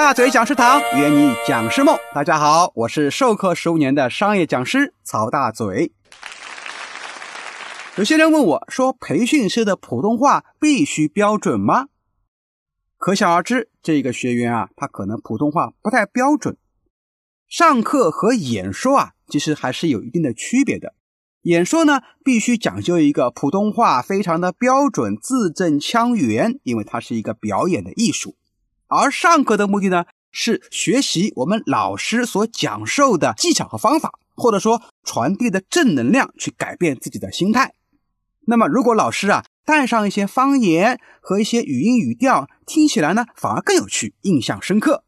大嘴讲师堂圆你讲师梦。大家好，我是授课十五年的商业讲师曹大嘴。有些人问我说：“培训师的普通话必须标准吗？”可想而知，这个学员啊，他可能普通话不太标准。上课和演说啊，其实还是有一定的区别的。演说呢，必须讲究一个普通话非常的标准、字正腔圆，因为它是一个表演的艺术。而上课的目的呢，是学习我们老师所讲授的技巧和方法，或者说传递的正能量，去改变自己的心态。那么，如果老师啊带上一些方言和一些语音语调，听起来呢反而更有趣、印象深刻。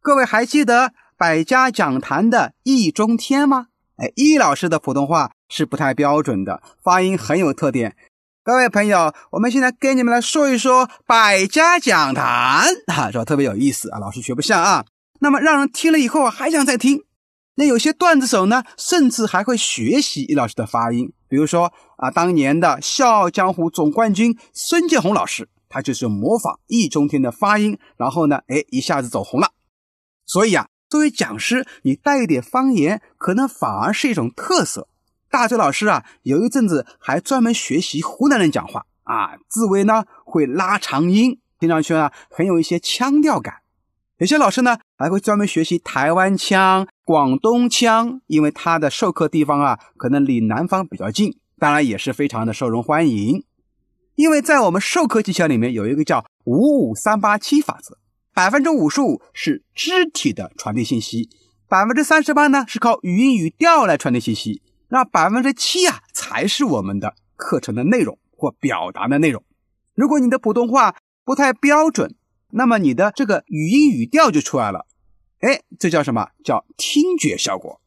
各位还记得百家讲坛的易中天吗？哎，易老师的普通话是不太标准的，发音很有特点。各位朋友，我们现在跟你们来说一说百家讲坛，哈，说？特别有意思啊，老师学不像啊。那么让人听了以后还想再听。那有些段子手呢，甚至还会学习易老师的发音。比如说啊，当年的《笑傲江湖》总冠军孙建宏老师，他就是模仿易中天的发音，然后呢，哎，一下子走红了。所以啊，作为讲师，你带一点方言，可能反而是一种特色。大嘴老师啊，有一阵子还专门学习湖南人讲话啊，字尾呢会拉长音，听上去呢很有一些腔调感。有些老师呢还会专门学习台湾腔、广东腔，因为他的授课地方啊可能离南方比较近，当然也是非常的受人欢迎。因为在我们授课技巧里面有一个叫五五三八七法则，百分之五十五是肢体的传递信息，百分之三十八呢是靠语音语调来传递信息，那百分之七啊才是我们的课程的内容或表达的内容。如果你的普通话不太标准，那么你的这个语音语调就出来了，哎，这叫什么？叫听觉效果。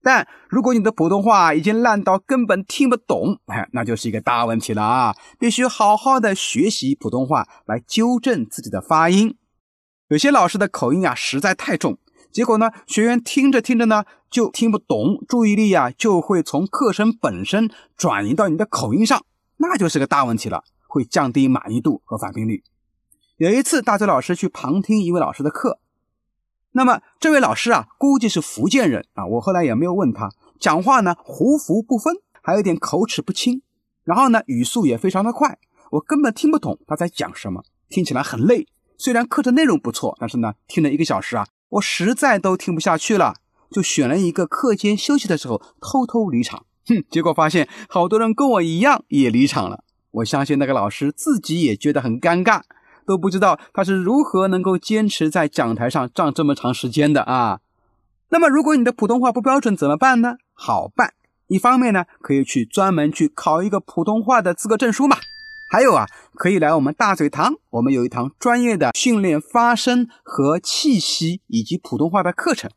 但如果你的普通话已经烂到根本听不懂，哎，那就是一个大问题了啊！必须好好的学习普通话来纠正自己的发音。有些老师的口音啊实在太重，结果呢，学员听着听着呢就听不懂，注意力啊就会从课程本身转移到你的口音上，那就是个大问题了，会降低满意度和返聘率。有一次，大嘴老师去旁听一位老师的课，那么这位老师啊，估计是福建人啊。我后来也没有问他，讲话呢胡福不分，还有点口齿不清，然后呢语速也非常的快，我根本听不懂他在讲什么，听起来很累。虽然课程内容不错，但是呢听了一个小时啊，我实在都听不下去了，就选了一个课间休息的时候偷偷离场。哼，结果发现好多人跟我一样也离场了。我相信那个老师自己也觉得很尴尬。都不知道他是如何能够坚持在讲台上站这么长时间的啊？那么，如果你的普通话不标准怎么办呢？好办，一方面呢，可以去专门去考一个普通话的资格证书嘛。还有啊，可以来我们大嘴堂，我们有一堂专业的训练发声和气息以及普通话的课程，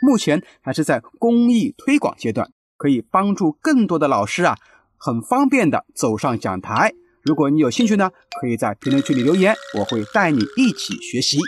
目前还是在公益推广阶段，可以帮助更多的老师啊，很方便的走上讲台。如果你有兴趣呢，可以在评论区里留言，我会带你一起学习。